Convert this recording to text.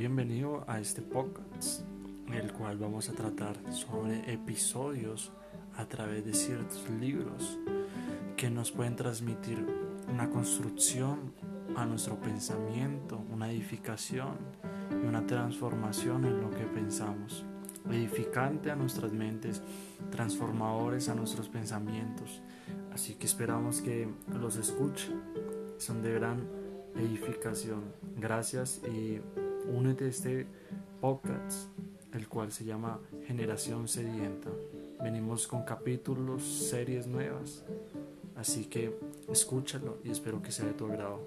bienvenido a este podcast, en el cual vamos a tratar sobre episodios a través de ciertos libros que nos pueden transmitir una construcción a nuestro pensamiento, una edificación y una transformación en lo que pensamos, edificante a nuestras mentes, transformadores a nuestros pensamientos. Así que esperamos que los escuchen, son de gran edificación. Gracias y únete a este podcast, el cual se llama Generación Sedienta. Venimos con capítulos, series nuevas, así que escúchalo y espero que sea de tu agrado.